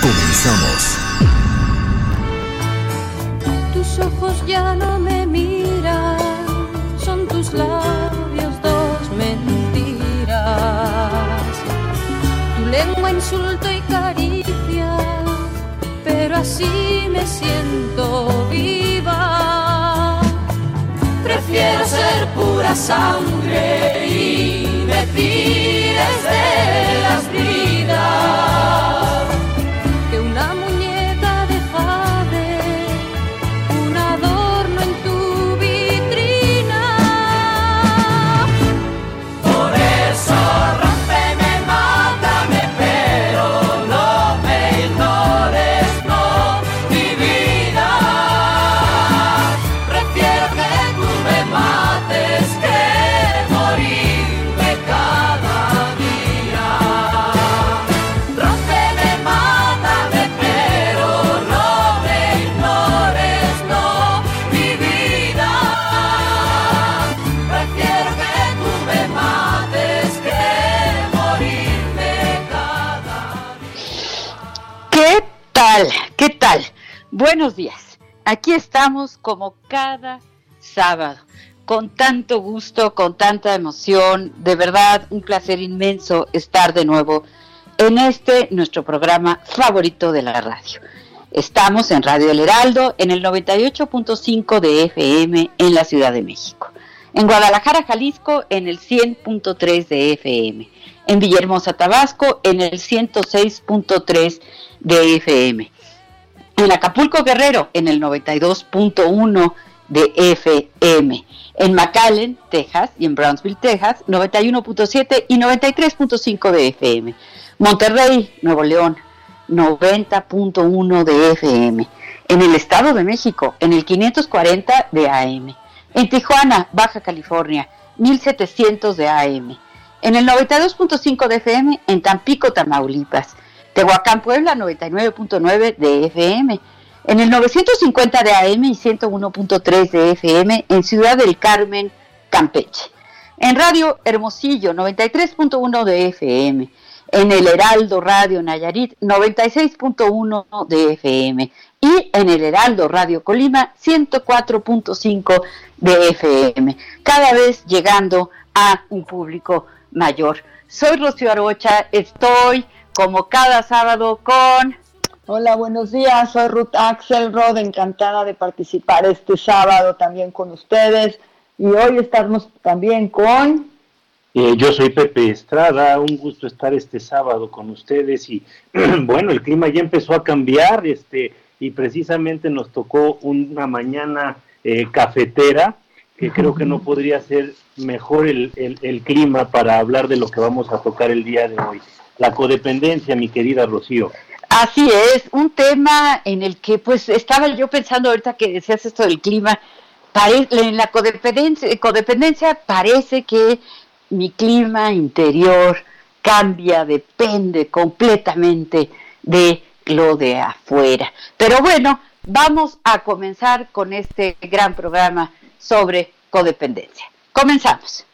Comenzamos. Tus ojos ya no me miran, son tus labios dos mentiras. Tu lengua insulto y caricia, pero así me siento viva. Prefiero ser pura sangre y me tires de las Buenos días. Aquí estamos como cada sábado, con tanto gusto, con tanta emoción. De verdad, un placer inmenso estar de nuevo en este, nuestro programa favorito de la radio. Estamos en Radio El Heraldo, en el 98.5 de FM en la Ciudad de México. En Guadalajara, Jalisco, en el 100.3 de FM. En Villahermosa, Tabasco, en el 106.3 de FM. En Acapulco, Guerrero, en el 92.1 de FM. En McAllen, Texas, y en Brownsville, Texas, 91.7 y 93.5 de FM. Monterrey, Nuevo León, 90.1 de FM. En el Estado de México, en el 540 de AM. En Tijuana, Baja California, 1700 de AM. En el 92.5 de FM, en Tampico, Tamaulipas. Tehuacán, Puebla, 99.9 de FM. En el 950 de AM y 101.3 de FM en Ciudad del Carmen, Campeche. En Radio Hermosillo, 93.1 de FM. En el Heraldo Radio Nayarit, 96.1 de FM. Y en el Heraldo Radio Colima, 104.5 de FM. Cada vez llegando a un público mayor. Soy Rocío Arocha, estoy como cada sábado con Hola, buenos días. Soy Ruth Axelrod, encantada de participar este sábado también con ustedes. Y hoy estamos también con... Eh, yo soy Pepe Estrada, un gusto estar este sábado con ustedes y bueno, el clima ya empezó a cambiar este y precisamente nos tocó una mañana eh, cafetera que creo que no podría ser mejor el, el, el clima para hablar de lo que vamos a tocar el día de hoy. La codependencia, mi querida Rocío. Así es, un tema en el que pues estaba yo pensando ahorita que decías esto del clima, en la codependencia parece que mi clima interior cambia, depende completamente de lo de afuera. Pero bueno, vamos a comenzar con este gran programa sobre codependencia. Comenzamos.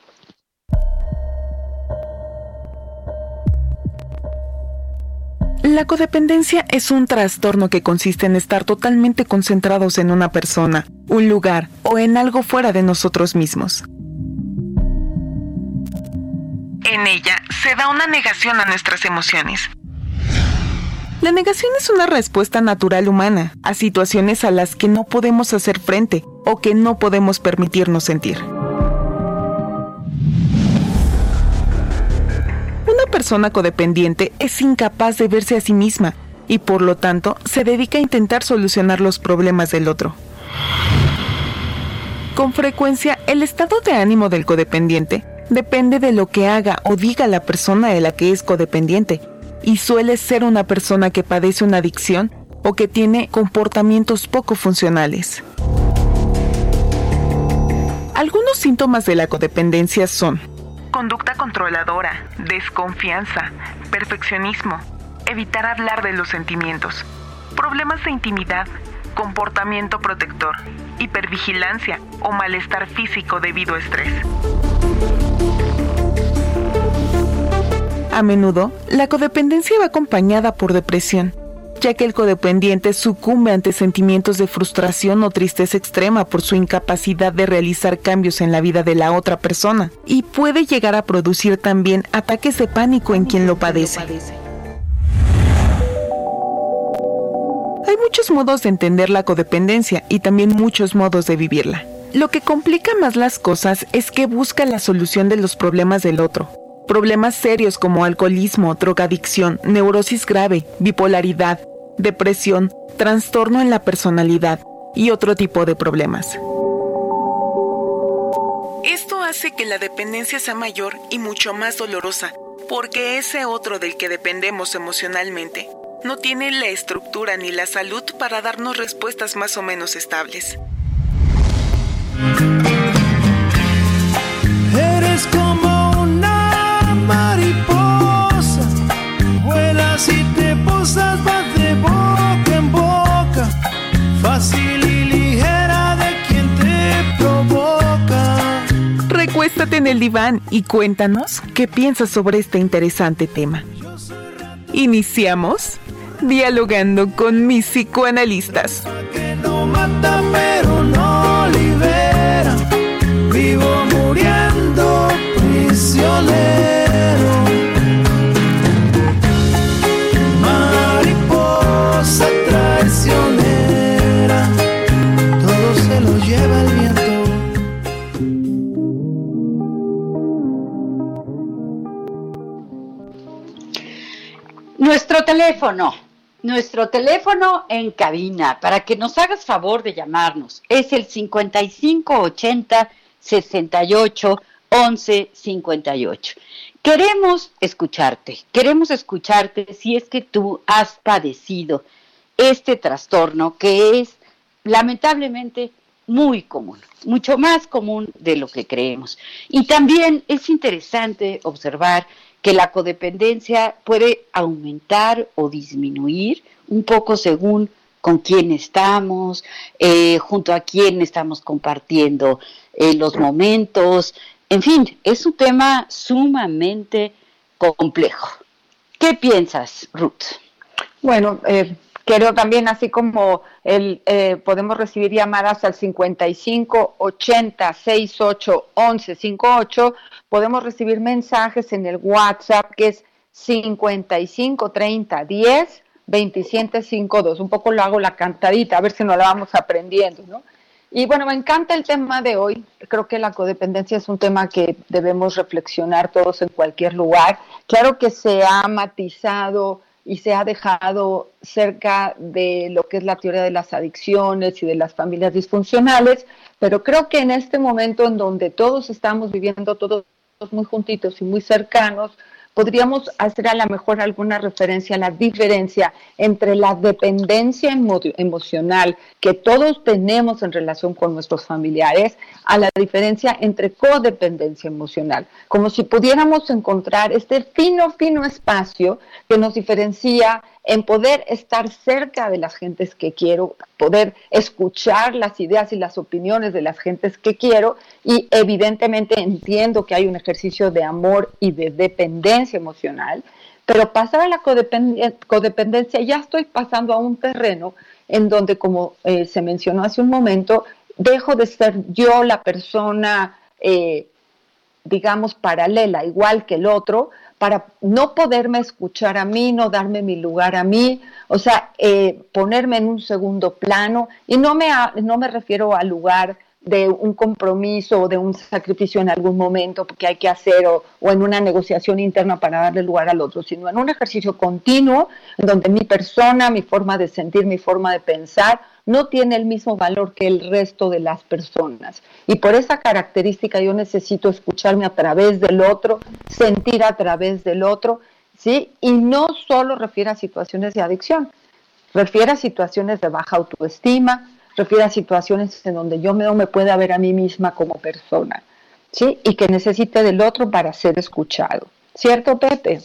La codependencia es un trastorno que consiste en estar totalmente concentrados en una persona, un lugar o en algo fuera de nosotros mismos. En ella se da una negación a nuestras emociones. La negación es una respuesta natural humana a situaciones a las que no podemos hacer frente o que no podemos permitirnos sentir. Una persona codependiente es incapaz de verse a sí misma y por lo tanto se dedica a intentar solucionar los problemas del otro. Con frecuencia, el estado de ánimo del codependiente depende de lo que haga o diga la persona de la que es codependiente y suele ser una persona que padece una adicción o que tiene comportamientos poco funcionales. Algunos síntomas de la codependencia son conducta controladora, desconfianza, perfeccionismo, evitar hablar de los sentimientos, problemas de intimidad, comportamiento protector, hipervigilancia o malestar físico debido a estrés. A menudo, la codependencia va acompañada por depresión, ya que el codependiente sucumbe ante sentimientos de frustración o tristeza extrema por su incapacidad de realizar cambios en la vida de la otra persona, y puede llegar a producir también ataques de pánico en quien lo padece. Hay muchos modos de entender la codependencia y también muchos modos de vivirla. Lo que complica más las cosas es que busca la solución de los problemas del otro, Problemas serios como alcoholismo, drogadicción, neurosis grave, bipolaridad, depresión, trastorno en la personalidad y otro tipo de problemas. Esto hace que la dependencia sea mayor y mucho más dolorosa, porque ese otro del que dependemos emocionalmente no tiene la estructura ni la salud para darnos respuestas más o menos estables. Eres En el diván y cuéntanos qué piensas sobre este interesante tema. Iniciamos dialogando con mis psicoanalistas. Vivo muriendo. Mariposa Nuestro teléfono, nuestro teléfono en cabina, para que nos hagas favor de llamarnos, es el 5580 68 11 58. Queremos escucharte, queremos escucharte si es que tú has padecido este trastorno que es lamentablemente muy común, mucho más común de lo que creemos. Y también es interesante observar que la codependencia puede aumentar o disminuir un poco según con quién estamos, eh, junto a quién estamos compartiendo eh, los momentos. En fin, es un tema sumamente complejo. ¿Qué piensas, Ruth? Bueno, eh, quiero también, así como el, eh, podemos recibir llamadas al 55 80 68 11 58, podemos recibir mensajes en el WhatsApp que es 55 30 10 27 52. Un poco lo hago la cantadita, a ver si nos la vamos aprendiendo, ¿no? Y bueno, me encanta el tema de hoy. Creo que la codependencia es un tema que debemos reflexionar todos en cualquier lugar. Claro que se ha matizado y se ha dejado cerca de lo que es la teoría de las adicciones y de las familias disfuncionales, pero creo que en este momento en donde todos estamos viviendo todos muy juntitos y muy cercanos, podríamos hacer a lo mejor alguna referencia a la diferencia entre la dependencia emo emocional que todos tenemos en relación con nuestros familiares, a la diferencia entre codependencia emocional, como si pudiéramos encontrar este fino, fino espacio que nos diferencia en poder estar cerca de las gentes que quiero, poder escuchar las ideas y las opiniones de las gentes que quiero y evidentemente entiendo que hay un ejercicio de amor y de dependencia emocional, pero pasar a la codependencia ya estoy pasando a un terreno en donde, como eh, se mencionó hace un momento, dejo de ser yo la persona eh, digamos, paralela, igual que el otro, para no poderme escuchar a mí, no darme mi lugar a mí, o sea, eh, ponerme en un segundo plano. Y no me, no me refiero al lugar de un compromiso o de un sacrificio en algún momento que hay que hacer o, o, en una negociación interna para darle lugar al otro, sino en un ejercicio continuo donde mi persona, mi forma de sentir, mi forma de pensar no tiene el mismo valor que el resto de las personas. Y por esa característica yo necesito escucharme a través del otro, sentir a través del otro, ¿sí? Y no solo refiere a situaciones de adicción, refiere a situaciones de baja autoestima, refiere a situaciones en donde yo no me pueda ver a mí misma como persona, ¿sí? Y que necesite del otro para ser escuchado. ¿Cierto, Pepe?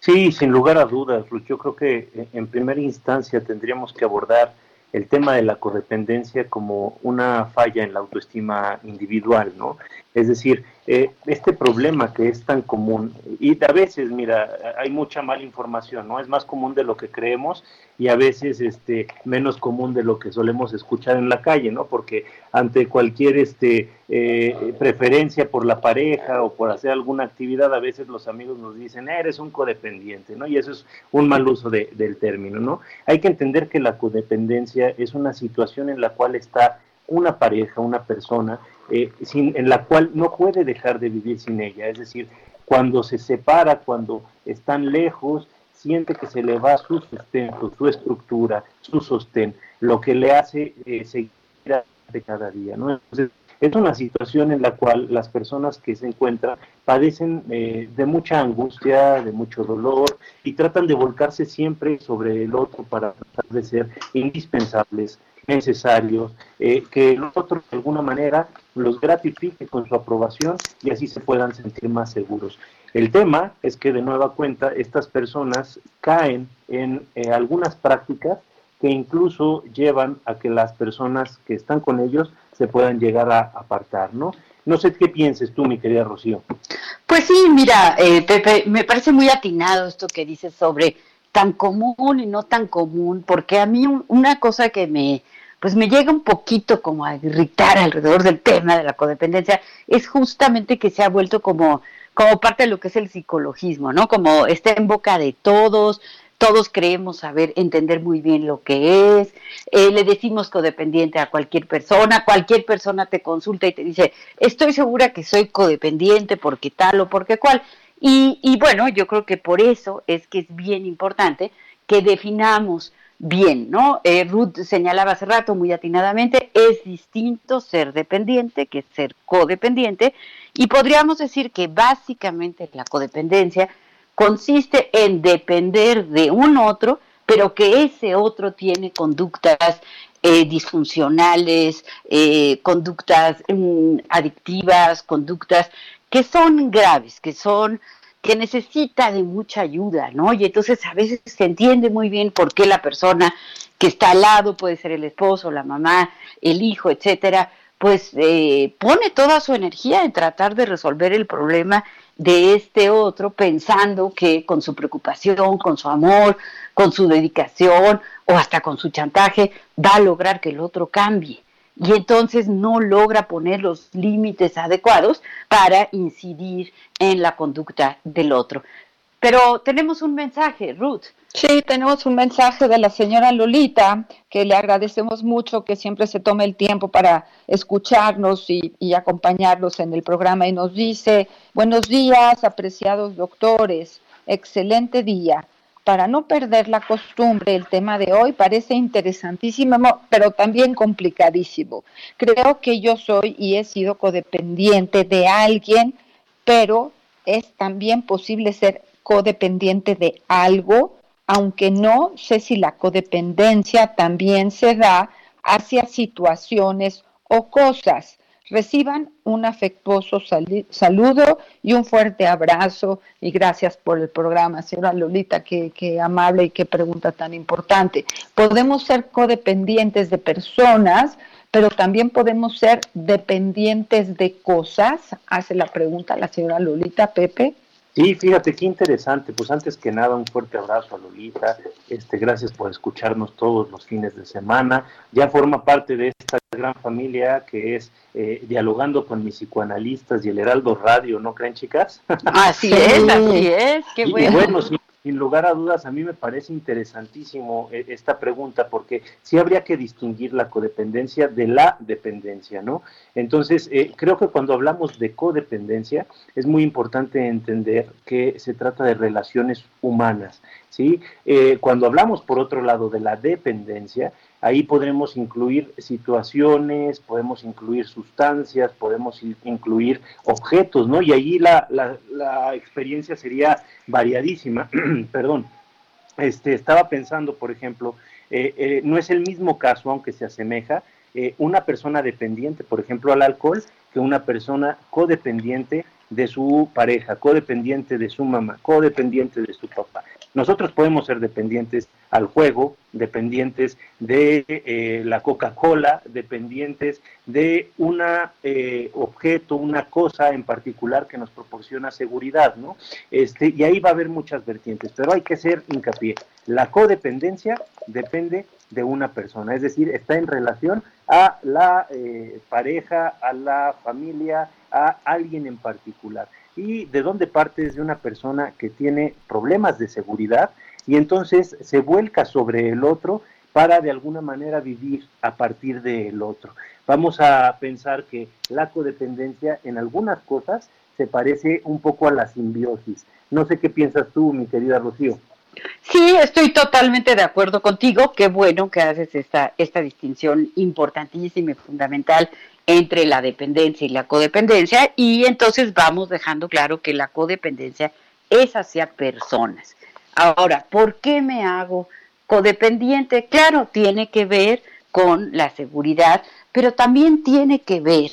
Sí, sin lugar a dudas, Ruth. Yo creo que eh, en primera instancia tendríamos que abordar el tema de la codependencia como una falla en la autoestima individual, ¿no? Es decir, eh, este problema que es tan común, y a veces, mira, hay mucha mala información, ¿no? Es más común de lo que creemos y a veces este, menos común de lo que solemos escuchar en la calle, ¿no? Porque ante cualquier este, eh, preferencia por la pareja o por hacer alguna actividad, a veces los amigos nos dicen, eres un codependiente, ¿no? Y eso es un mal uso de, del término, ¿no? Hay que entender que la codependencia es una situación en la cual está una pareja, una persona, eh, sin, en la cual no puede dejar de vivir sin ella. Es decir, cuando se separa, cuando están lejos, siente que se le va su sustento, su estructura, su sostén, lo que le hace eh, seguir de cada día. ¿no? Entonces, es una situación en la cual las personas que se encuentran padecen eh, de mucha angustia, de mucho dolor y tratan de volcarse siempre sobre el otro para tratar de ser indispensables, necesarios, eh, que el otro de alguna manera los gratifique con su aprobación y así se puedan sentir más seguros. El tema es que de nueva cuenta estas personas caen en eh, algunas prácticas que incluso llevan a que las personas que están con ellos se puedan llegar a apartar, ¿no? No sé qué pienses tú, mi querida Rocío. Pues sí, mira, eh, Pepe, me parece muy atinado esto que dices sobre tan común y no tan común, porque a mí un, una cosa que me, pues me llega un poquito como a irritar alrededor del tema de la codependencia, es justamente que se ha vuelto como, como parte de lo que es el psicologismo, ¿no? Como está en boca de todos, todos creemos saber, entender muy bien lo que es, eh, le decimos codependiente a cualquier persona, cualquier persona te consulta y te dice, estoy segura que soy codependiente porque tal o porque cual. Y, y bueno, yo creo que por eso es que es bien importante que definamos bien, ¿no? Eh, Ruth señalaba hace rato muy atinadamente, es distinto ser dependiente que ser codependiente y podríamos decir que básicamente la codependencia consiste en depender de un otro, pero que ese otro tiene conductas eh, disfuncionales, eh, conductas mm, adictivas, conductas que son graves, que son que necesita de mucha ayuda, ¿no? Y entonces a veces se entiende muy bien por qué la persona que está al lado, puede ser el esposo, la mamá, el hijo, etcétera, pues eh, pone toda su energía en tratar de resolver el problema de este otro, pensando que con su preocupación, con su amor, con su dedicación o hasta con su chantaje, va a lograr que el otro cambie y entonces no logra poner los límites adecuados para incidir en la conducta del otro. Pero tenemos un mensaje, Ruth. Sí, tenemos un mensaje de la señora Lolita, que le agradecemos mucho que siempre se tome el tiempo para escucharnos y, acompañarnos en el programa y nos dice, buenos días, apreciados doctores, excelente día para no perder la costumbre, el tema de hoy parece interesantísimo, pero también complicadísimo. Creo que yo soy y he sido codependiente de alguien, pero es también posible ser codependiente de algo, aunque no sé si la codependencia también se da hacia situaciones o cosas. Reciban un afectuoso saludo y un fuerte abrazo y gracias por el programa, señora Lolita, qué, amable y qué pregunta tan importante. Podemos ser codependientes de personas, pero también podemos ser dependientes de cosas, hace la pregunta la señora Lolita Pepe. Sí, fíjate qué interesante. Pues antes que nada, un fuerte abrazo a Lolita. Este, gracias por escucharnos todos los fines de semana. Ya forma parte de esta gran familia que es eh, dialogando con mis psicoanalistas y el Heraldo Radio, ¿no creen, chicas? Así es, así es, qué Y- y bueno. bueno, sin, lugar a dudas, a mí me parece interesantísimo eh, esta pregunta porque sí habría que distinguir la codependencia de la dependencia, ¿no? Entonces, eh, creo que cuando hablamos de codependencia es muy importante entender que se trata de relaciones humanas, ¿sí? Eh, cuando hablamos, por otro lado, de la dependencia, ahí podremos incluir situaciones, podemos incluir sustancias, podemos in- incluir objetos, ¿no? Y ahí la, la, la experiencia sería variadísima, perdón. Este, estaba pensando, por ejemplo, eh, eh, no es el mismo caso, aunque se asemeja, eh, una persona dependiente, por ejemplo, al alcohol, que una persona codependiente de su pareja, codependiente de su mamá, codependiente de su papá. Nosotros podemos ser dependientes al juego, dependientes de eh, la Coca-Cola, dependientes de un objeto, una cosa en particular que nos proporciona seguridad, ¿no? Este, y ahí va a haber muchas vertientes, pero hay que hacer hincapié. La codependencia depende de una persona, es decir, está en relación a la eh, pareja, a la familia, a alguien en particular. ¿Y de dónde parte? Es de una persona que tiene problemas de seguridad y entonces se vuelca sobre el otro para de alguna manera vivir a partir del otro. Vamos a pensar que la codependencia en algunas cosas se parece un poco a la simbiosis. No sé qué piensas tú, mi querida Rocío. Sí, estoy totalmente de acuerdo contigo. Qué bueno que haces esta, esta distinción importantísima y fundamental entre la dependencia y la codependencia. Y entonces vamos dejando claro que la codependencia es hacia personas. Ahora, ¿por qué me hago codependiente? Claro, tiene que ver con la seguridad, pero también tiene que ver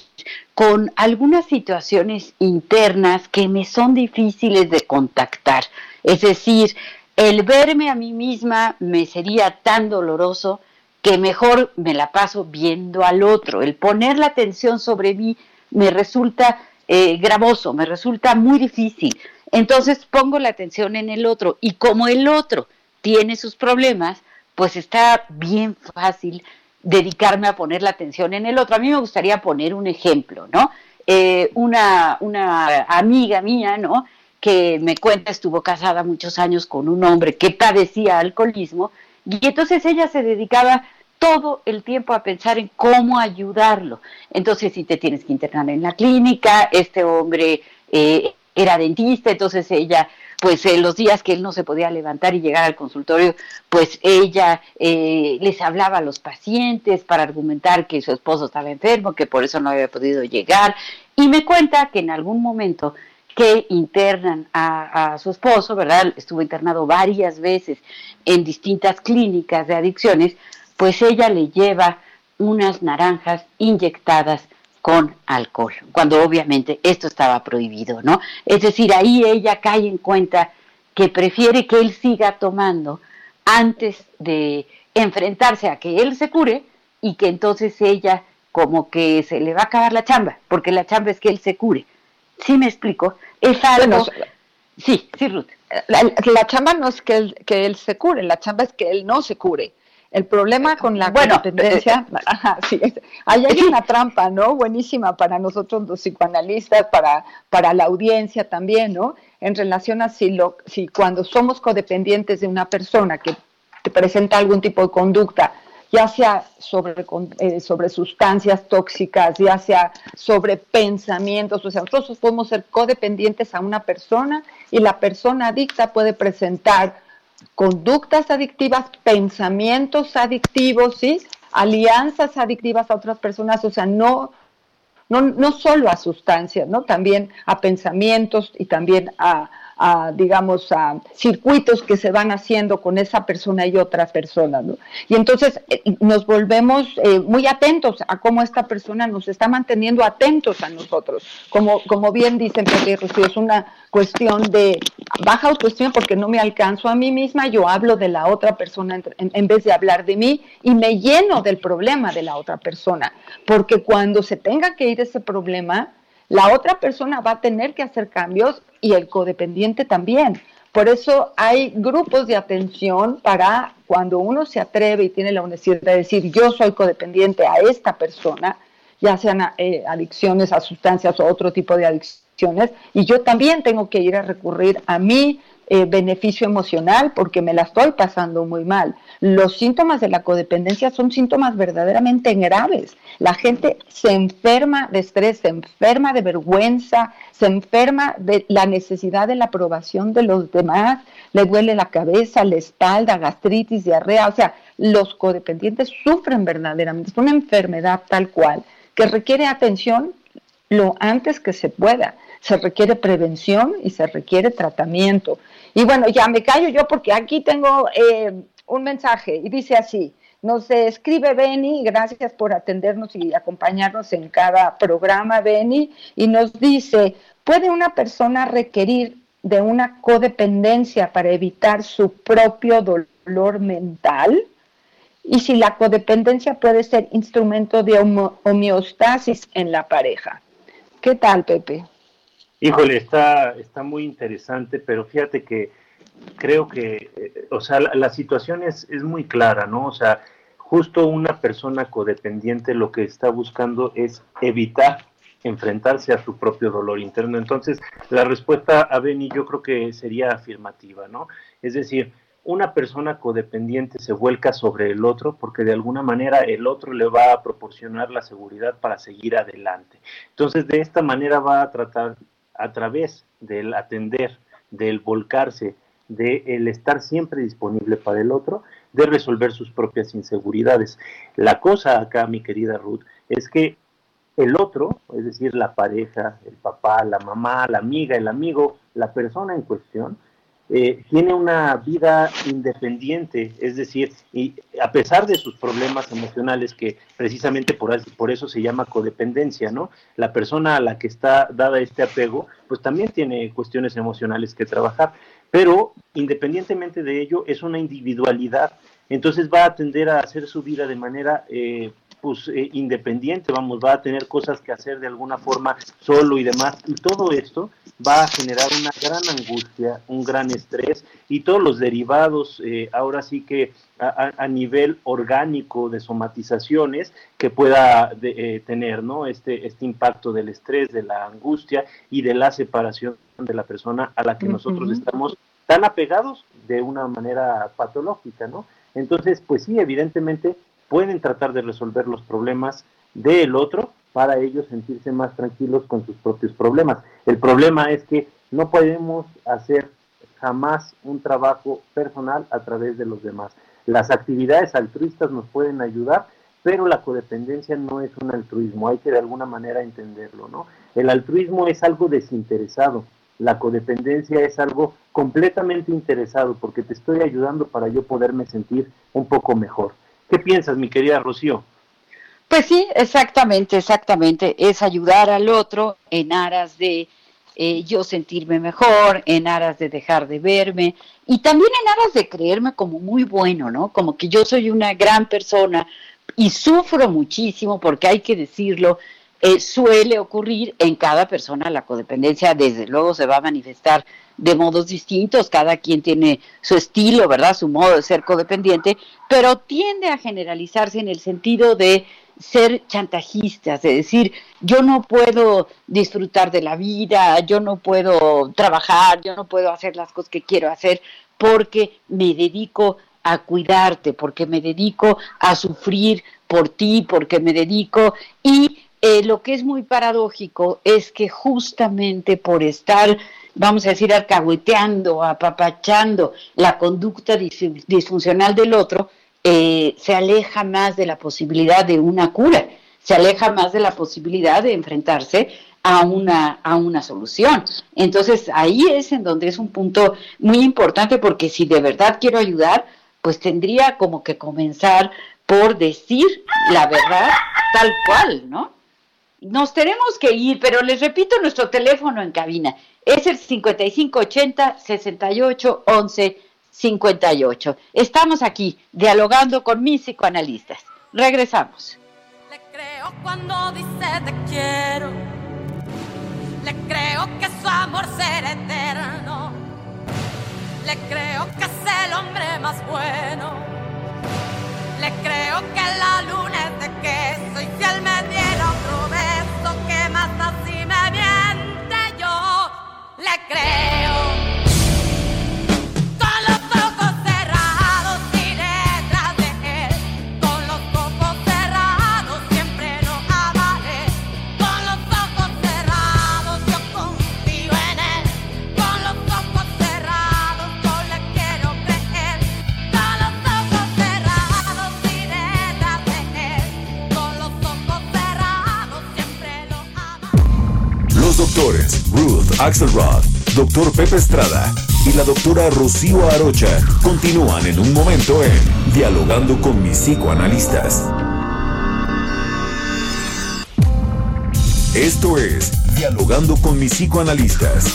con algunas situaciones internas que me son difíciles de contactar. Es decir, el verme a mí misma me sería tan doloroso que mejor me la paso viendo al otro. El poner la atención sobre mí me resulta eh, gravoso, me resulta muy difícil. Entonces pongo la atención en el otro y como el otro tiene sus problemas, pues está bien fácil dedicarme a poner la atención en el otro. A mí me gustaría poner un ejemplo, ¿no? Eh, una, una amiga mía, ¿no? que me cuenta estuvo casada muchos años con un hombre que padecía alcoholismo y entonces ella se dedicaba todo el tiempo a pensar en cómo ayudarlo. Entonces, si te tienes que internar en la clínica, este hombre eh, era dentista, entonces ella, pues en los días que él no se podía levantar y llegar al consultorio, pues ella eh, les hablaba a los pacientes para argumentar que su esposo estaba enfermo, que por eso no había podido llegar. Y me cuenta que en algún momento que internan a, a, su esposo, ¿verdad? Estuvo internado varias veces en distintas clínicas de adicciones, pues ella le lleva unas naranjas inyectadas con alcohol, cuando obviamente esto estaba prohibido, ¿no? Es decir, ahí ella cae en cuenta que prefiere que él siga tomando antes de enfrentarse a que él se cure y que entonces ella como que se le va a acabar la chamba, porque la chamba es que él se cure. ¿Sí me explico? Es algo... Bueno, sí, sí, Ruth. La, la chamba no es que él, que él se cure, la chamba es que él no se cure. El problema con la Bueno, codependencia, ajá, sí, es- ahí hay una trampa, ¿no? Buenísima para nosotros los psicoanalistas, para, para la audiencia también, ¿no? En relación a si, lo, si cuando somos codependientes de una persona que te presenta algún tipo de conducta, ya sea sobre, eh, sobre sustancias tóxicas, ya sea sobre pensamientos, o sea, nosotros podemos ser codependientes a una persona y la persona adicta puede presentar conductas adictivas, pensamientos adictivos, ¿sí? alianzas adictivas a otras personas, o sea, no, no, no solo a sustancias, ¿no? También a pensamientos y también a, a, digamos, a circuitos que se van haciendo con esa persona y otras personas, ¿no? Y entonces eh, nos volvemos eh, muy atentos a cómo esta persona nos está manteniendo atentos a nosotros. Como, como bien dicen Pepe y Rocío, es una cuestión de baja autoestima porque no me alcanzo a mí misma, yo hablo de la otra persona en- en vez de hablar de mí y me lleno del problema de la otra persona, porque cuando se tenga que ir ese problema, La otra persona va a tener que hacer cambios y el codependiente también. Por eso hay grupos de atención para cuando uno se atreve y tiene la honestidad de decir yo soy codependiente a esta persona, ya sean eh, adicciones a sustancias o otro tipo de adicciones, y yo también tengo que ir a recurrir a mi eh, beneficio emocional porque me la estoy pasando muy mal. Los síntomas de la codependencia son síntomas verdaderamente graves. La gente se enferma de estrés, se enferma de vergüenza, se enferma de la necesidad de la aprobación de los demás, le duele la cabeza, la espalda, gastritis, diarrea. O sea, los codependientes sufren verdaderamente. Es una enfermedad tal cual que requiere atención lo antes que se pueda. Se requiere prevención y se requiere tratamiento. Y bueno, ya me callo yo porque aquí tengo eh, un mensaje y dice así. Nos escribe Beni, gracias por atendernos y acompañarnos en cada programa, Beni, y nos dice, ¿puede una persona requerir de una codependencia para evitar su propio dolor mental? Y si la codependencia puede ser instrumento de homeostasis en la pareja. ¿Qué tal, Pepe? Híjole, está, está muy interesante, pero fíjate que creo que, eh, o sea, la, situación es, es muy clara, ¿no? O sea, justo una persona codependiente lo que está buscando es evitar enfrentarse a su propio dolor interno. Entonces, la respuesta a Benny yo creo que sería afirmativa, ¿no? Es decir, una persona codependiente se vuelca sobre el otro porque de alguna manera el otro le va a proporcionar la seguridad para seguir adelante. Entonces, de esta manera va a tratar a través del atender, del volcarse, del estar siempre disponible para el otro, de resolver sus propias inseguridades. La cosa acá, mi querida Ruth, es que el otro, es decir, la pareja, el papá, la mamá, la amiga, el amigo, la persona en cuestión, eh, tiene una vida independiente, es decir, y a pesar de sus problemas emocionales, que precisamente por, por eso se llama codependencia, ¿no? La persona a la que está dada este apego, pues también tiene cuestiones emocionales que trabajar, pero independientemente de ello, es una individualidad, entonces va a tender a hacer su vida de manera eh, pues eh, independiente, vamos, va a tener cosas que hacer de alguna forma solo y demás. Y todo esto va a generar una gran angustia, un gran estrés y todos los derivados, eh, ahora sí que a, a, nivel orgánico de somatizaciones que pueda de, eh, tener, ¿no? Este, este impacto del estrés, de la angustia y de la separación de la persona a la que uh -huh. nosotros estamos tan apegados de una manera patológica, ¿no? Entonces, pues sí, evidentemente pueden tratar de resolver los problemas del otro para ellos sentirse más tranquilos con sus propios problemas. El problema es que no podemos hacer jamás un trabajo personal a través de los demás. Las actividades altruistas nos pueden ayudar, pero la codependencia no es un altruismo, hay que de alguna manera entenderlo, ¿no? El altruismo es algo desinteresado, la codependencia es algo completamente interesado, porque te estoy ayudando para yo poderme sentir un poco mejor. ¿Qué piensas, mi querida Rocío? Pues sí, exactamente, exactamente. Es ayudar al otro en aras de eh, yo sentirme mejor, en aras de dejar de verme y también en aras de creerme como muy bueno, ¿no? Como que yo soy una gran persona y sufro muchísimo porque hay que decirlo, eh, suele ocurrir en cada persona la codependencia, desde luego se va a manifestar de modos distintos, cada quien tiene su estilo, ¿verdad? Su modo de ser codependiente, pero tiende a generalizarse en el sentido de ser chantajistas, de decir, yo no puedo disfrutar de la vida, yo no puedo trabajar, yo no puedo hacer las cosas que quiero hacer porque me dedico a cuidarte, porque me dedico a sufrir por ti, porque me dedico y eh, lo que es muy paradójico es que justamente por estar, vamos a decir, alcahueteando, apapachando la conducta dis disfuncional del otro, eh, se aleja más de la posibilidad de una cura, se aleja más de la posibilidad de enfrentarse a una, a una solución. Entonces ahí es en donde es un punto muy importante porque si de verdad quiero ayudar, pues tendría como que comenzar por decir la verdad tal cual, ¿no? Nos tenemos que ir, pero les repito nuestro teléfono en cabina. Es el 5580 68 11 58. Estamos aquí dialogando con mis psicoanalistas. Regresamos. Le creo cuando dice te quiero. Le creo que su amor será eterno. Le creo que es el hombre más bueno. Le creo que la luna es de queso y si él me diera más así me miente yo. Le creo. Ruth Axelrod, doctor Pepe Estrada y la doctora Rocío Arocha continúan en un momento en Dialogando con mis psicoanalistas. Esto es Dialogando con mis psicoanalistas.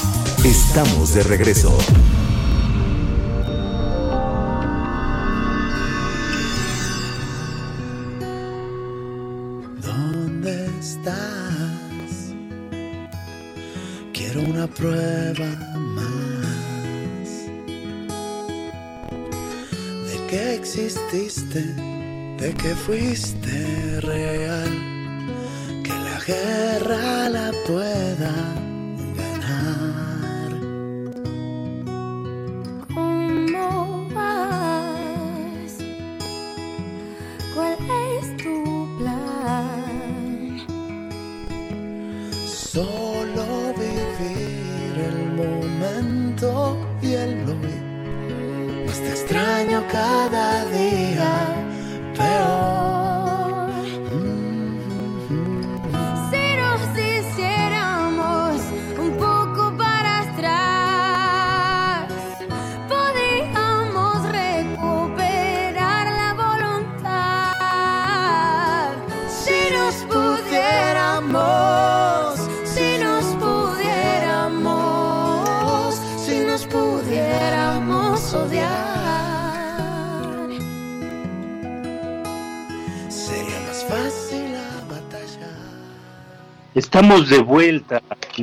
Estamos de regreso. Prueba más de que exististe, de que fuiste real, que la guerra la pueda Estamos de vuelta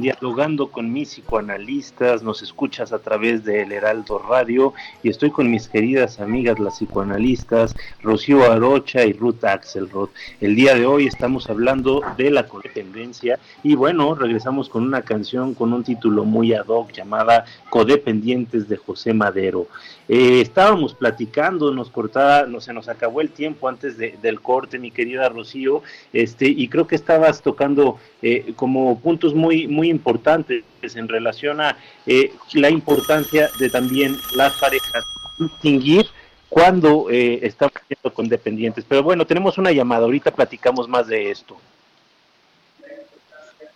dialogando con mis psicoanalistas, nos escuchas a través de El Heraldo Radio y estoy con mis queridas amigas las psicoanalistas Rocío Arocha y Ruth Axelrod. El día de hoy estamos hablando de la codependencia y bueno, regresamos con una canción con un título muy ad hoc llamada Codependientes de José Madero. Eh, estábamos platicando, nos cortaba, no, se nos acabó el tiempo antes de- del corte, mi querida Rocío, este, y creo que estabas tocando eh, como puntos muy, muy importantes en relación a eh, la importancia de también las parejas distinguir cuando eh, estamos siendo con dependientes. Pero bueno, tenemos una llamada, ahorita platicamos más de esto.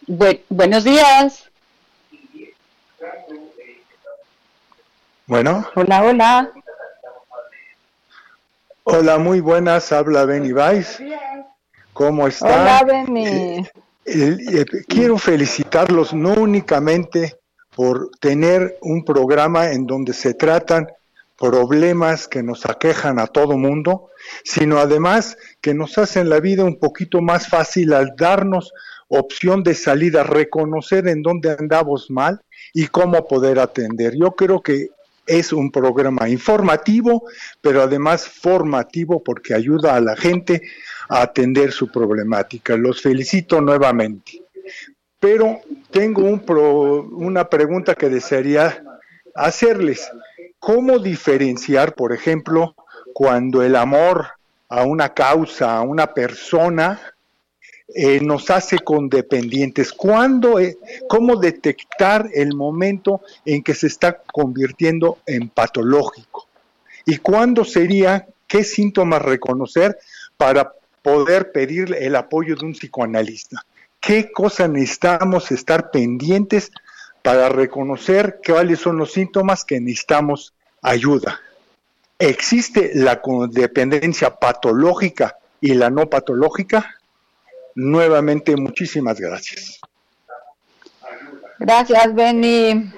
Bu- buenos días. Bueno, Hola, hola. hola, muy buenas, habla Benny Weiss. ¿Cómo Hola, están? Benny. Eh, quiero felicitarlos no únicamente por tener un programa en donde se tratan problemas que nos aquejan a todo mundo, sino además que nos hacen la vida un poquito más fácil al darnos opción de salida, reconocer en dónde andamos mal y cómo poder atender. Yo creo que es un programa informativo, pero además formativo porque ayuda a la gente atender su problemática. Los felicito nuevamente. Pero tengo una pregunta que desearía hacerles. ¿Cómo diferenciar, por ejemplo, cuando el amor a una causa, a una persona, eh, nos hace condependientes? ¿Cuándo, eh, ¿Cómo detectar el momento en que se está convirtiendo en patológico? ¿Y cuándo sería, qué síntomas reconocer para poder pedir el apoyo de un psicoanalista? ¿Qué cosas necesitamos estar pendientes para reconocer cuáles son los síntomas que necesitamos ayuda? ¿Existe la codependencia patológica y la no patológica? Nuevamente, muchísimas gracias. Gracias, Benny.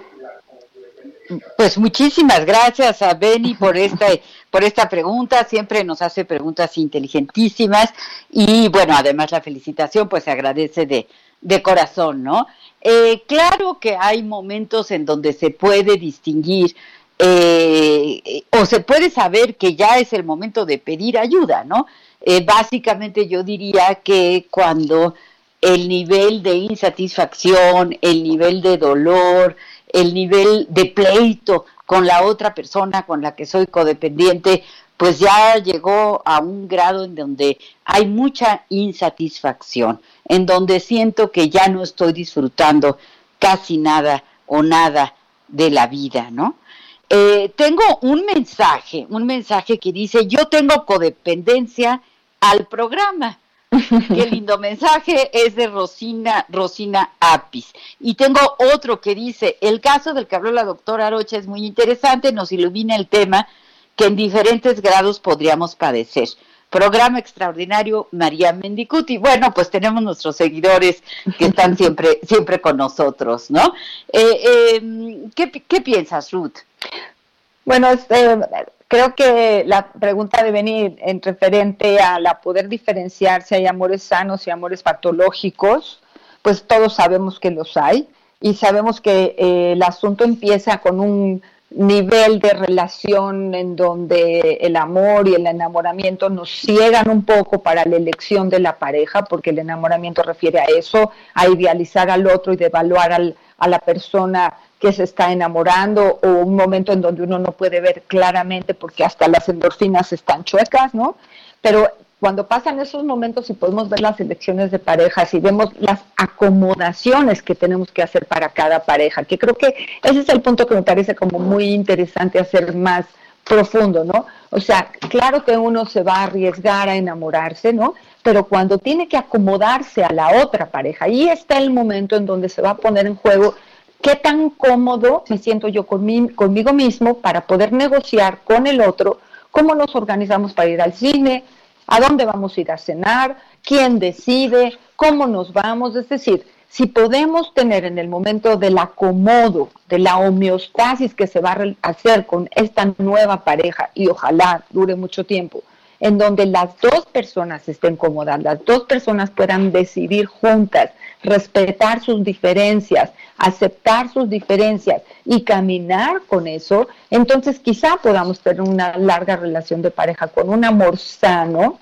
Pues muchísimas gracias a Beni por esta, por esta pregunta. Siempre nos hace preguntas inteligentísimas y bueno, además la felicitación pues se agradece de, de corazón, ¿no? Eh, claro que hay momentos en donde se puede distinguir eh, o se puede saber que ya es el momento de pedir ayuda, ¿no? Eh, básicamente yo diría que cuando el nivel de insatisfacción, el nivel de dolor, el nivel de pleito con la otra persona con la que soy codependiente, pues ya llegó a un grado en donde hay mucha insatisfacción, en donde siento que ya no estoy disfrutando casi nada o nada de la vida, ¿no? Eh, tengo un mensaje, un mensaje que dice, yo tengo codependencia al programa. Qué lindo mensaje, es de Rosina, Rosina Apis. Y tengo otro que dice, el caso del que habló la doctora Arocha es muy interesante, nos ilumina el tema que en diferentes grados podríamos padecer. Programa extraordinario, María Mendicuti. Bueno, pues tenemos nuestros seguidores que están siempre, siempre con nosotros, ¿no? Eh, eh, ¿qué, ¿Qué piensas, Ruth? Bueno, este, creo que la pregunta debe venir en referente a la poder diferenciar si hay amores sanos y amores patológicos, pues todos sabemos que los hay y sabemos que eh, el asunto empieza con un nivel de relación en donde el amor y el enamoramiento nos ciegan un poco para la elección de la pareja, porque el enamoramiento refiere a eso, a idealizar al otro y devaluar al, a la persona que se está enamorando o un momento en donde uno no puede ver claramente porque hasta las endorfinas están chuecas, ¿no? Pero cuando pasan esos momentos y podemos ver las elecciones de parejas y vemos las acomodaciones que tenemos que hacer para cada pareja, que creo que ese es el punto que me parece como muy interesante hacer más profundo, ¿no? O sea, claro que uno se va a arriesgar a enamorarse, ¿no? Pero cuando tiene que acomodarse a la otra pareja, ahí está el momento en donde se va a poner en juego qué tan cómodo me siento yo con mi, conmigo mismo para poder negociar con el otro, cómo nos organizamos para ir al cine, a dónde vamos a ir a cenar, quién decide, cómo nos vamos, es decir, si podemos tener en el momento del acomodo, de la homeostasis que se va a hacer con esta nueva pareja y ojalá dure mucho tiempo, en donde las dos personas estén cómodas, las dos personas puedan decidir juntas, respetar sus diferencias, aceptar sus diferencias y caminar con eso, entonces quizá podamos tener una larga relación de pareja con un amor sano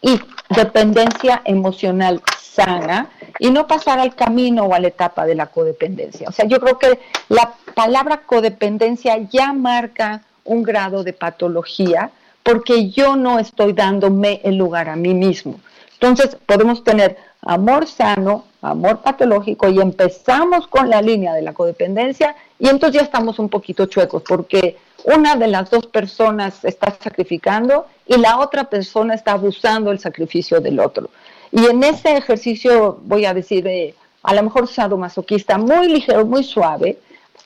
y dependencia emocional sana y no pasar al camino o a la etapa de la codependencia. O sea, yo creo que la palabra codependencia ya marca un grado de patología porque yo no estoy dándome el lugar a mí mismo. Entonces, podemos tener amor sano, amor patológico y empezamos con la línea de la codependencia y entonces ya estamos un poquito chuecos porque una de las dos personas está sacrificando y la otra persona está abusando del sacrificio del otro. Y en ese ejercicio, voy a decir, eh, a lo mejor sadomasoquista, muy ligero, muy suave,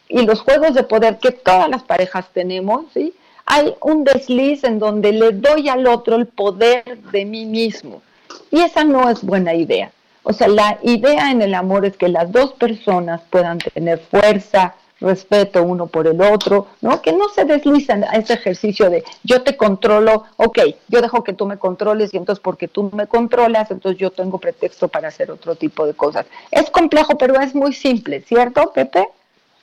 y los juegos de poder que todas las parejas tenemos, ¿sí? hay un desliz en donde le doy al otro el poder de mí mismo. Y esa no es buena idea. O sea, la idea en el amor es que las dos personas puedan tener fuerza, respeto uno por el otro, ¿no? Que no se deslizan a ese ejercicio de yo te controlo, ok, yo dejo que tú me controles y entonces porque tú me controlas, entonces yo tengo pretexto para hacer otro tipo de cosas. Es complejo, pero es muy simple, ¿cierto, Pepe?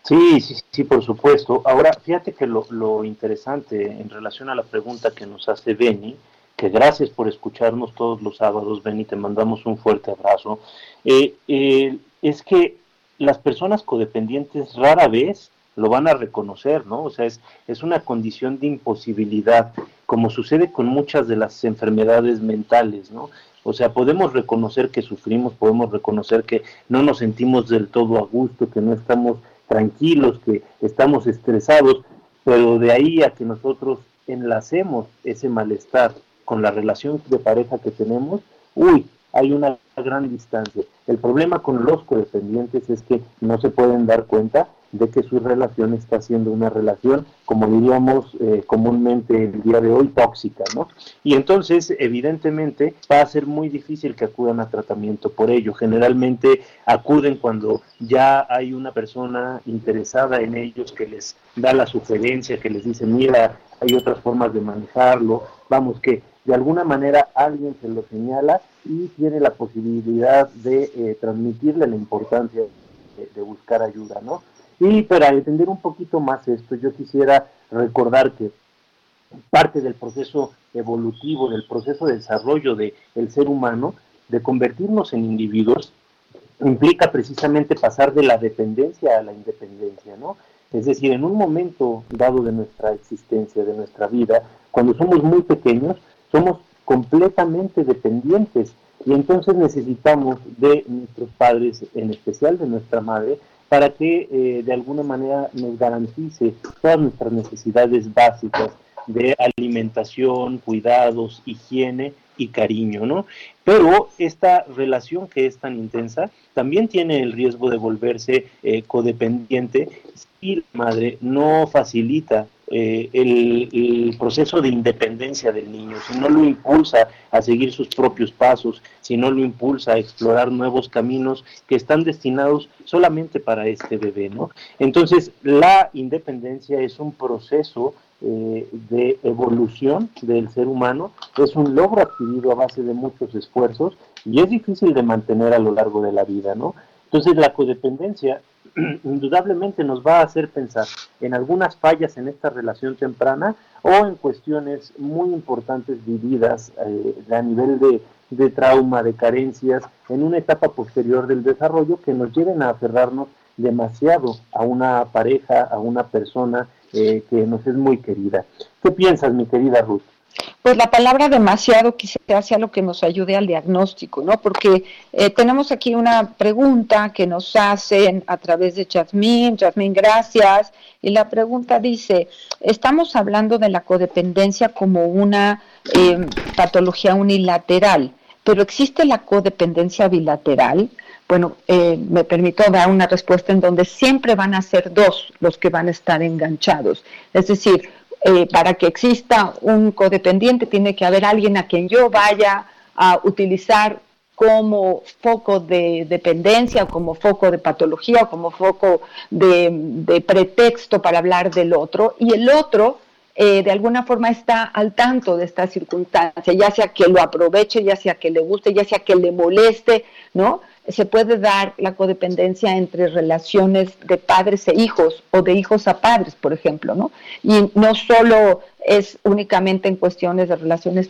Sí, sí, sí, por supuesto. Ahora, fíjate que lo, lo interesante en relación a la pregunta que nos hace Benny, que gracias por escucharnos todos los sábados, Benny, te mandamos un fuerte abrazo, eh, eh, es que las personas codependientes rara vez lo van a reconocer, ¿no? O sea, es, es una condición de imposibilidad, como sucede con muchas de las enfermedades mentales, ¿no? O sea, podemos reconocer que sufrimos, podemos reconocer que no nos sentimos del todo a gusto, que no estamos tranquilos, que estamos estresados, pero de ahí a que nosotros enlacemos ese malestar con la relación de pareja que tenemos, uy, hay una gran distancia. El problema con los codependientes es que no se pueden dar cuenta de que su relación está siendo una relación, como diríamos eh, comúnmente el día de hoy, tóxica, ¿no? Y entonces, evidentemente, va a ser muy difícil que acudan a tratamiento por ello. Generalmente acuden cuando ya hay una persona interesada en ellos que les da la sugerencia, que les dice, mira, hay otras formas de manejarlo, vamos, que de alguna manera alguien se lo señala y tiene la posibilidad de eh, transmitirle la importancia de, de buscar ayuda, ¿no? Y para entender un poquito más esto, yo quisiera recordar que parte del proceso evolutivo, del proceso de desarrollo del ser humano, de convertirnos en individuos, implica precisamente pasar de la dependencia a la independencia, ¿no? Es decir, en un momento dado de nuestra existencia, de nuestra vida, cuando somos muy pequeños, somos completamente dependientes y entonces necesitamos de nuestros padres, en especial de nuestra madre, para que eh, de alguna manera nos garantice todas nuestras necesidades básicas de alimentación, cuidados, higiene y cariño, ¿no? Pero esta relación que es tan intensa también tiene el riesgo de volverse eh, codependiente si la madre no facilita eh, el, proceso de independencia del niño, si no lo impulsa a seguir sus propios pasos, si no lo impulsa a explorar nuevos caminos que están destinados solamente para este bebé, ¿no? Entonces, la independencia es un proceso eh, de evolución del ser humano, es un logro adquirido a base de muchos esfuerzos y es difícil de mantener a lo largo de la vida, ¿no? Entonces, la codependencia indudablemente nos va a hacer pensar en algunas fallas en esta relación temprana o en cuestiones muy importantes vividas eh, a nivel de, de, trauma, de carencias, en una etapa posterior del desarrollo que nos lleven a aferrarnos demasiado a una pareja, a una persona eh, que nos es muy querida. ¿Qué piensas, mi querida Ruth? Pues la palabra demasiado quizás sea lo que nos ayude al diagnóstico, ¿no? Porque eh, tenemos aquí una pregunta que nos hacen a través de Jasmine. Jasmine, gracias. Y la pregunta dice, estamos hablando de la codependencia como una eh, patología unilateral, pero ¿existe la codependencia bilateral? Bueno, eh, me permito dar una respuesta en donde siempre van a ser dos los que van a estar enganchados. Es decir, eh, para que exista un codependiente tiene que haber alguien a quien yo vaya a utilizar como foco de dependencia, como foco de patología, como foco de pretexto para hablar del otro, y el otro eh, de alguna forma está al tanto de esta circunstancia, ya sea que lo aproveche, ya sea que le guste, ya sea que le moleste, ¿no? Se puede dar la codependencia entre relaciones de padres e hijos o de hijos a padres, por ejemplo, ¿no? Y no solo es únicamente en cuestiones de relaciones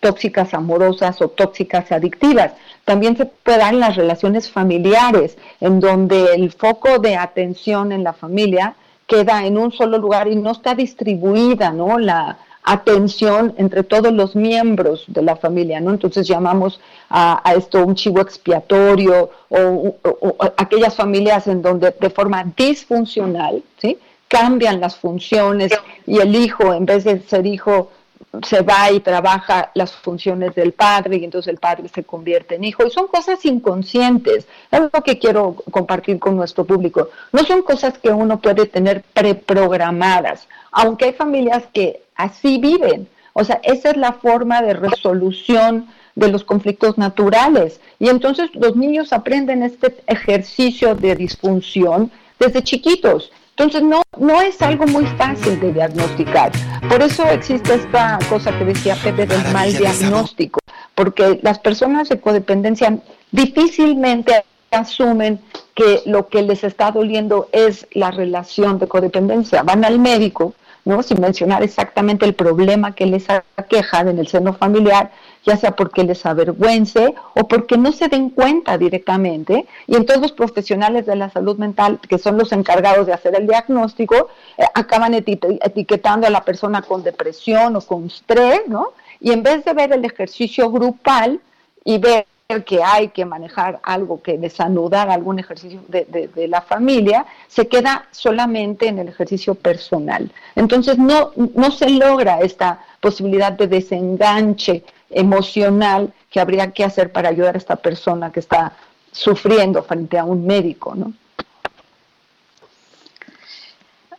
tóxicas amorosas o tóxicas adictivas. También se puede dar en las relaciones familiares, en donde el foco de atención en la familia queda en un solo lugar y no está distribuida, ¿no? La atención entre todos los miembros de la familia, ¿no? Entonces llamamos a, esto un chivo expiatorio o, o, o, aquellas familias en donde de forma disfuncional, ¿sí? Cambian las funciones y el hijo, en vez de ser hijo, se va y trabaja las funciones del padre y entonces el padre se convierte en hijo. Y son cosas inconscientes. Es lo que quiero compartir con nuestro público. No son cosas que uno puede tener preprogramadas, aunque hay familias que así viven. O sea, esa es la forma de resolución de los conflictos naturales. Y entonces los niños aprenden este ejercicio de disfunción desde chiquitos. Entonces no, no es algo muy fácil de diagnosticar. Por eso existe esta cosa que decía Pepe del mal diagnóstico, porque las personas de codependencia difícilmente asumen que lo que les está doliendo es la relación de codependencia. Van al médico, ¿no? sin mencionar exactamente el problema que les aqueja en el seno familiar, ya sea porque les avergüence o porque no se den cuenta directamente. Y entonces los profesionales de la salud mental, que son los encargados de hacer el diagnóstico, eh, acaban eti etiquetando a la persona con depresión o con estrés, ¿no? Y en vez de ver el ejercicio grupal y ver que hay que manejar algo, que desanudar algún ejercicio de, de, de, la familia, se queda solamente en el ejercicio personal. Entonces no, no se logra esta posibilidad de desenganche emocional que habría que hacer para ayudar a esta persona que está sufriendo frente a un médico, ¿no?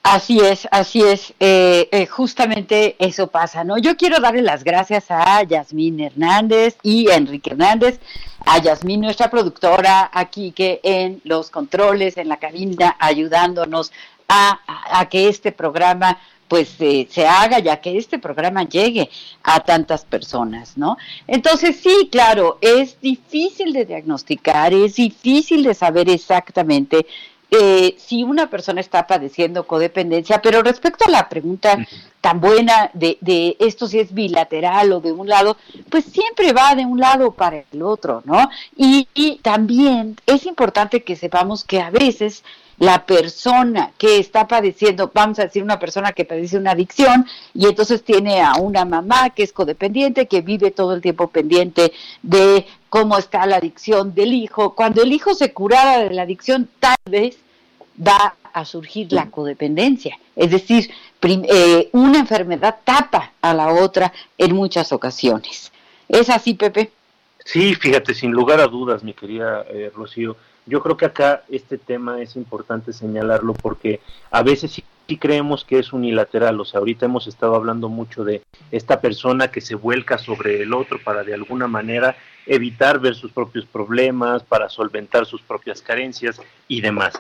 Así es, así es. Eh, eh, justamente eso pasa, ¿no? Yo quiero darle las gracias a Yasmín Hernández y a Enrique Hernández a Yasmín, nuestra productora, aquí que en los controles, en la cabina, ayudándonos a, que este programa pues eh, se haga ya que este programa llegue a tantas personas, ¿no? Entonces sí, claro, es difícil de diagnosticar, es difícil de saber exactamente eh, si una persona está padeciendo codependencia, pero respecto a la pregunta tan buena de, de esto si es bilateral o de un lado, pues siempre va de un lado para el otro, ¿no? Y, y también es importante que sepamos que a veces la persona que está padeciendo, vamos a decir una persona que padece una adicción y entonces tiene a una mamá que es codependiente, que vive todo el tiempo pendiente de cómo está la adicción del hijo. Cuando el hijo se curara de la adicción, tal vez va a surgir la codependencia. Es decir, eh, una enfermedad tapa a la otra en muchas ocasiones. ¿Es así, Pepe? Sí, fíjate, sin lugar a dudas, mi querida eh, Rocío. Yo creo que acá este tema es importante señalarlo porque a veces sí, sí creemos que es unilateral. O sea, ahorita hemos estado hablando mucho de esta persona que se vuelca sobre el otro para de alguna manera evitar ver sus propios problemas, para solventar sus propias carencias y demás.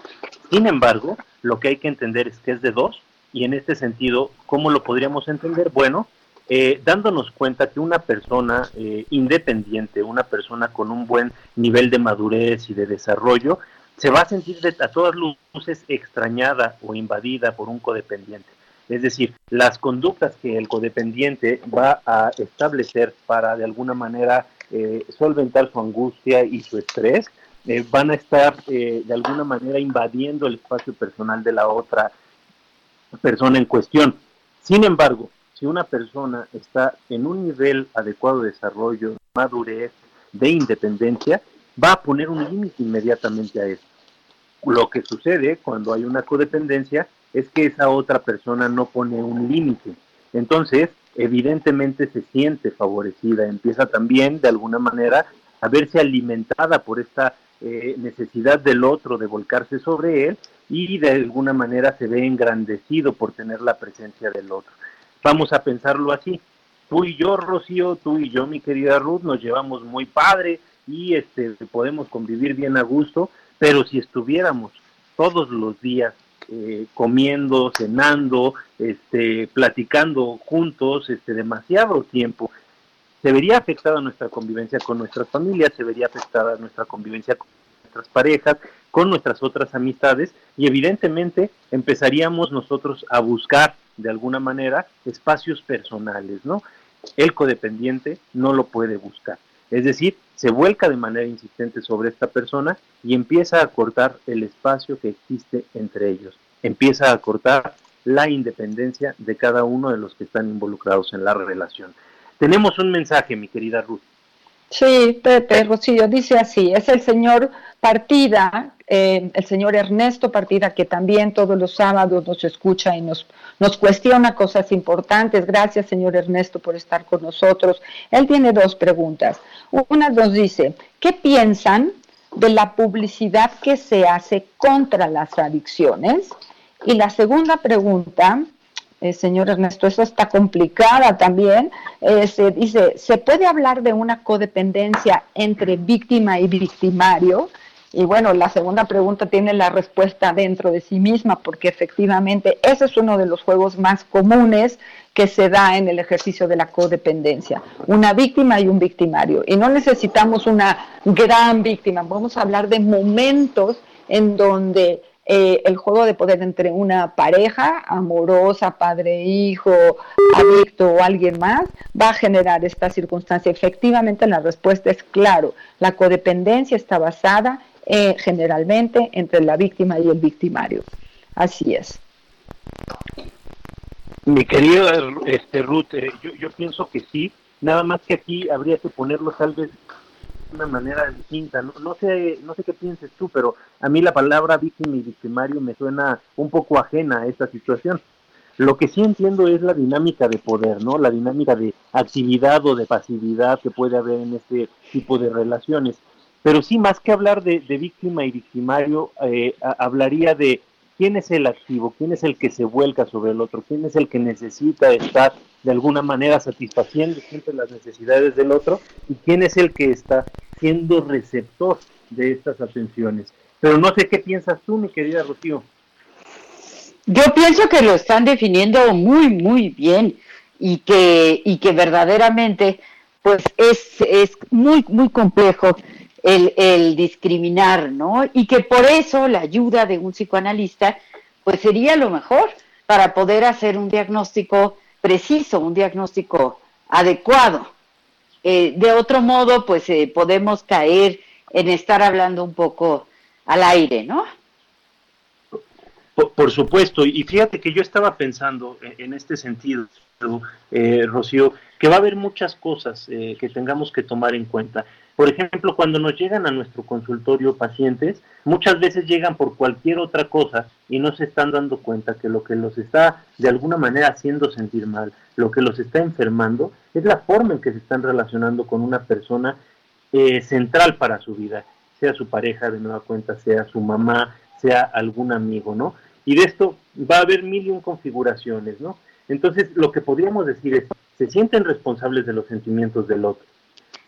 Sin embargo, lo que hay que entender es que es de dos y en este sentido, ¿cómo lo podríamos entender? Bueno, eh, dándonos cuenta que una persona eh, independiente, una persona con un buen nivel de madurez y de desarrollo, se va a sentir de, a todas luces extrañada o invadida por un codependiente. Es decir, las conductas que el codependiente va a establecer para de alguna manera eh, solventar su angustia y su estrés, eh, van a estar eh, de alguna manera invadiendo el espacio personal de la otra persona en cuestión. Sin embargo, si una persona está en un nivel adecuado de desarrollo, madurez, de independencia, va a poner un límite inmediatamente a eso. Lo que sucede cuando hay una codependencia es que esa otra persona no pone un límite. Entonces, evidentemente se siente favorecida, empieza también de alguna manera a verse alimentada por esta eh, necesidad del otro de volcarse sobre él y de alguna manera se ve engrandecido por tener la presencia del otro. Vamos a pensarlo así. Tú y yo, Rocío, tú y yo, mi querida Ruth, nos llevamos muy padre y este podemos convivir bien a gusto, pero si estuviéramos todos los días eh, comiendo, cenando, este, platicando juntos, este, demasiado tiempo, se vería afectada nuestra convivencia con nuestras familias, se vería afectada nuestra convivencia con nuestras parejas, con nuestras otras amistades y evidentemente empezaríamos nosotros a buscar de alguna manera espacios personales, ¿no? El codependiente no lo puede buscar. Es decir, se vuelca de manera insistente sobre esta persona y empieza a cortar el espacio que existe entre ellos. Empieza a cortar la independencia de cada uno de los que están involucrados en la relación. Tenemos un mensaje, mi querida Ruth. Sí, Pepe, Rocío, dice así, es el señor Partida, eh, el señor Ernesto Partida, que también todos los sábados nos escucha y nos, nos cuestiona cosas importantes. Gracias, señor Ernesto, por estar con nosotros. Él tiene dos preguntas. Una nos dice, ¿qué piensan de la publicidad que se hace contra las adicciones? Y la segunda pregunta eh, señor Ernesto, eso está complicada también. Eh, se dice, ¿se puede hablar de una codependencia entre víctima y victimario? Y bueno, la segunda pregunta tiene la respuesta dentro de sí misma, porque efectivamente ese es uno de los juegos más comunes que se da en el ejercicio de la codependencia, una víctima y un victimario. Y no necesitamos una gran víctima, vamos a hablar de momentos en donde eh, el juego de poder entre una pareja amorosa, padre-hijo, adicto o alguien más, va a generar esta circunstancia. Efectivamente, la respuesta es claro. La codependencia está basada eh, generalmente entre la víctima y el victimario. Así es. Mi querida este, Ruth, eh, yo, yo pienso que sí, nada más que aquí habría que ponerlo tal vez una manera distinta. No, no sé no sé qué pienses tú, pero a mí la palabra víctima y victimario me suena un poco ajena a esta situación. Lo que sí entiendo es la dinámica de poder, ¿no? La dinámica de actividad o de pasividad que puede haber en este tipo de relaciones. Pero sí, más que hablar de, de víctima y victimario, eh, hablaría de quién es el activo, quién es el que se vuelca sobre el otro, quién es el que necesita estar de alguna manera satisfaciendo siempre las necesidades del otro y quién es el que está siendo receptor de estas atenciones. Pero no sé qué piensas tú, mi querida Rocío. Yo pienso que lo están definiendo muy, muy bien y que, y que verdaderamente pues es, es muy, muy complejo el, el discriminar, ¿no? Y que por eso la ayuda de un psicoanalista pues sería lo mejor para poder hacer un diagnóstico preciso, un diagnóstico adecuado. Eh, de otro modo, pues eh, podemos caer en estar hablando un poco al aire, ¿no? Por, supuesto, y fíjate que yo estaba pensando en, en este sentido, eh, Rocío, que va a haber muchas cosas eh, que tengamos que tomar en cuenta. Por ejemplo, cuando nos llegan a nuestro consultorio pacientes, muchas veces llegan por cualquier otra cosa y no se están dando cuenta que lo que los está de alguna manera haciendo sentir mal, lo que los está enfermando, es la forma en que se están relacionando con una persona eh, central para su vida, sea su pareja de nueva cuenta, sea su mamá, sea algún amigo, ¿no? Y de esto va a haber mil y un configuraciones, ¿no? Entonces, lo que podríamos decir es, se sienten responsables de los sentimientos del otro,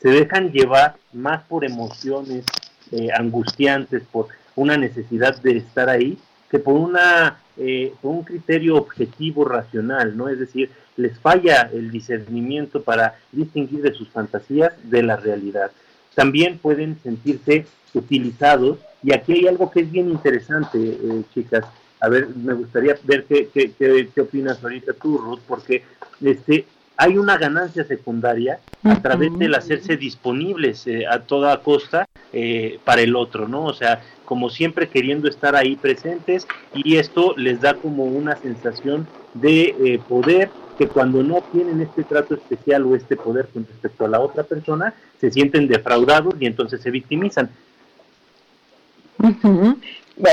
se dejan llevar más por emociones eh, angustiantes, por una necesidad de estar ahí, que por, una, eh, un criterio objetivo racional, ¿no? Es decir, les falla el discernimiento para distinguir de sus fantasías de la realidad. También pueden sentirse utilizados, y aquí hay algo que es bien interesante, eh, chicas, a ver, me gustaría ver qué, qué, qué, qué opinas ahorita tú, Ruth, porque este, hay una ganancia secundaria a través del hacerse disponibles eh, a toda costa eh, para el otro, ¿no? O sea, como siempre queriendo estar ahí presentes y esto les da como una sensación de eh, poder que cuando no tienen este trato especial o este poder con respecto a la otra persona, se sienten defraudados y entonces se victimizan.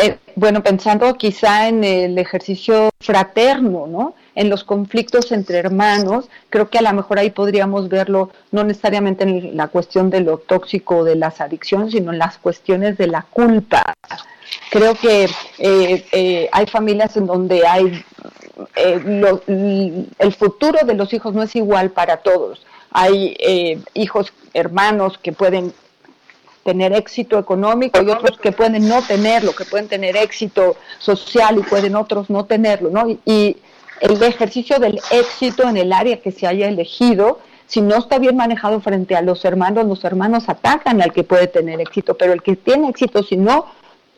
Eh, Bueno, pensando quizá en el ejercicio fraterno, ¿no? En los conflictos entre hermanos, creo que a lo mejor ahí podríamos verlo no necesariamente en la cuestión de lo tóxico de las adicciones, sino en las cuestiones de la culpa. Creo que eh, eh, hay familias en donde hay eh, lo- el futuro de los hijos no es igual para todos. Hay eh, hijos, hermanos que pueden tener éxito económico y otros que pueden no tenerlo, que pueden tener éxito social y pueden otros no tenerlo, ¿no? Y, y el ejercicio del éxito en el área que se haya elegido, si no está bien manejado frente a los hermanos, los hermanos atacan al que puede tener éxito, pero el que tiene éxito, si no,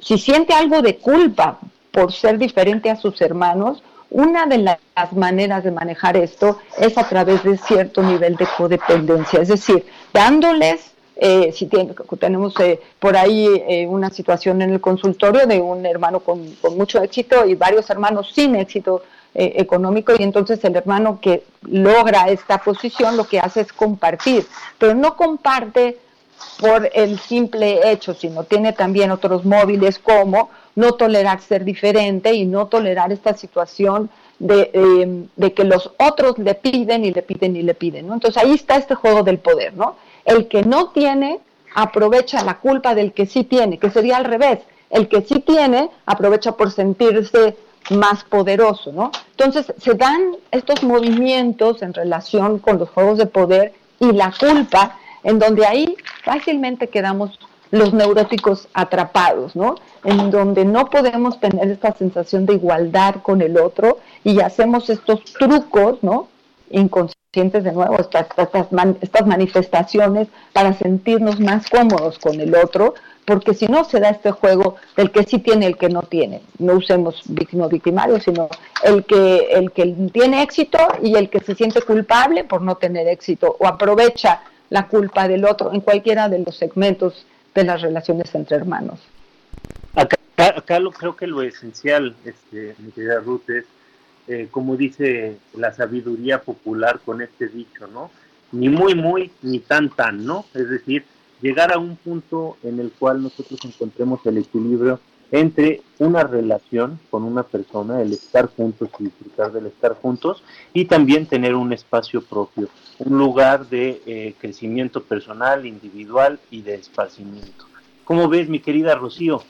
si siente algo de culpa por ser diferente a sus hermanos, una de las maneras de manejar esto es a través de cierto nivel de codependencia, es decir, dándoles eh, si tiene- tenemos eh, por ahí eh, una situación en el consultorio de un hermano con, con mucho éxito y varios hermanos sin éxito eh, económico y entonces el hermano que logra esta posición lo que hace es compartir, pero no comparte por el simple hecho, sino tiene también otros móviles como no tolerar ser diferente y no tolerar esta situación de, eh, de que los otros le piden y le piden y le piden. Entonces ahí está este juego del poder, ¿no? El que no tiene aprovecha la culpa del que sí tiene, que sería al revés. El que sí tiene aprovecha por sentirse más poderoso, ¿no? Entonces se dan estos movimientos en relación con los juegos de poder y la culpa, en donde ahí fácilmente quedamos los neuróticos atrapados, ¿no? En donde no podemos tener esta sensación de igualdad con el otro y hacemos estos trucos, ¿no? Inconscientes de nuevo, estas, estas, estas manifestaciones para sentirnos más cómodos con el otro, porque si no se da este juego del que sí tiene el que no tiene. No usemos víctima victimario, sino el que, el que tiene éxito y el que se siente culpable por no tener éxito o aprovecha la culpa del otro en cualquiera de los segmentos de las relaciones entre hermanos. Acá, acá lo, creo que lo esencial, este, mi querida Ruth, es, eh, como dice la sabiduría popular con este dicho, ¿no? Ni muy, muy, ni tan, tan, ¿no? Es decir, llegar a un punto en el cual nosotros encontremos el equilibrio entre una relación con una persona, el estar juntos y disfrutar del estar juntos, y también tener un espacio propio, un lugar de eh, crecimiento personal, individual y de esparcimiento. ¿Cómo ves, mi querida Rocío?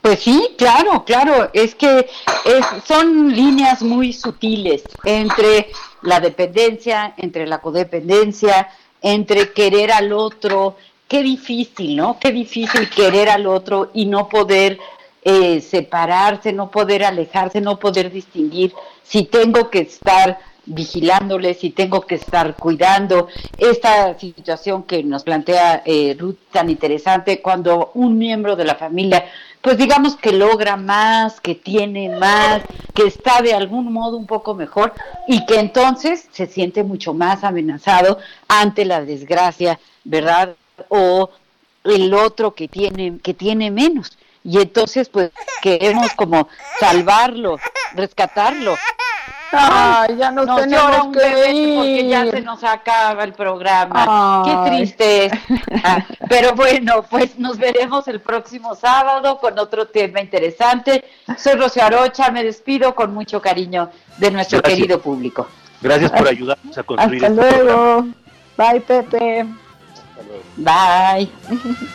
Pues sí, claro, claro, es que es- son líneas muy sutiles entre la dependencia, entre la codependencia, entre querer al otro, qué difícil, ¿no? Qué difícil querer al otro y no poder eh, separarse, no poder alejarse, no poder distinguir si tengo que estar vigilándole, si tengo que estar cuidando. Esta situación que nos plantea eh, Ruth tan interesante, cuando un miembro de la familia, pues digamos que logra más, que tiene más, que está de algún modo un poco mejor y que entonces se siente mucho más amenazado ante la desgracia, ¿verdad? O el otro que tiene, que tiene menos. Y entonces, pues, queremos como salvarlo, rescatarlo. Ay, ya nos Nos tenemos llora un que bebé porque ya ir. se nos acaba el programa. Ay. Qué triste. es. Ah, Pero bueno, pues nos veremos el próximo sábado con otro tema interesante. Soy Rocío Arocha, me despido con mucho cariño de nuestro Gracias. querido público. Gracias por ayudarnos a construir Hasta este programa. luego. Bye, Pepe. Bye.